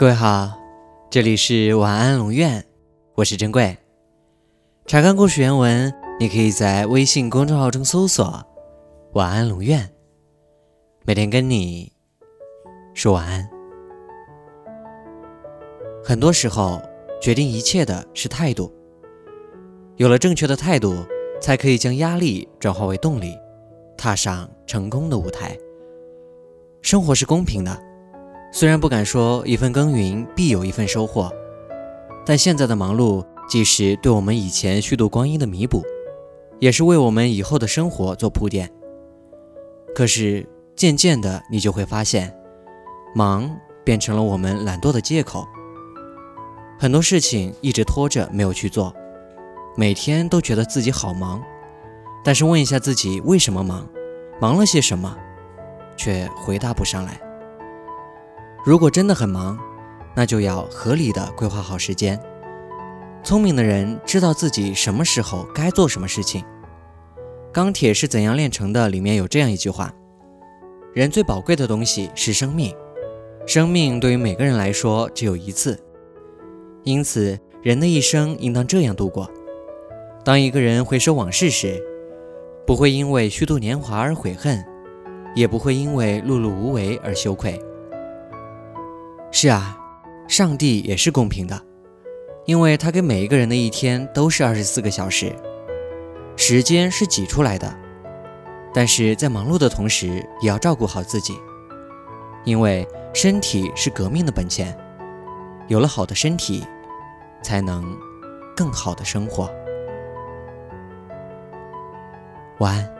各位好，这里是晚安龙院，我是珍贵。查看故事原文，你可以在微信公众号中搜索“晚安龙院”，每天跟你说晚安。很多时候，决定一切的是态度。有了正确的态度，才可以将压力转化为动力，踏上成功的舞台。生活是公平的。虽然不敢说一份耕耘必有一份收获，但现在的忙碌既是对我们以前虚度光阴的弥补，也是为我们以后的生活做铺垫。可是渐渐的，你就会发现，忙变成了我们懒惰的借口。很多事情一直拖着没有去做，每天都觉得自己好忙，但是问一下自己为什么忙，忙了些什么，却回答不上来。如果真的很忙，那就要合理的规划好时间。聪明的人知道自己什么时候该做什么事情。钢铁是怎样炼成的？里面有这样一句话：人最宝贵的东西是生命，生命对于每个人来说只有一次，因此人的一生应当这样度过。当一个人回首往事时，不会因为虚度年华而悔恨，也不会因为碌碌无为而羞愧。是啊，上帝也是公平的，因为他给每一个人的一天都是二十四个小时，时间是挤出来的。但是在忙碌的同时，也要照顾好自己，因为身体是革命的本钱，有了好的身体，才能更好的生活。晚安。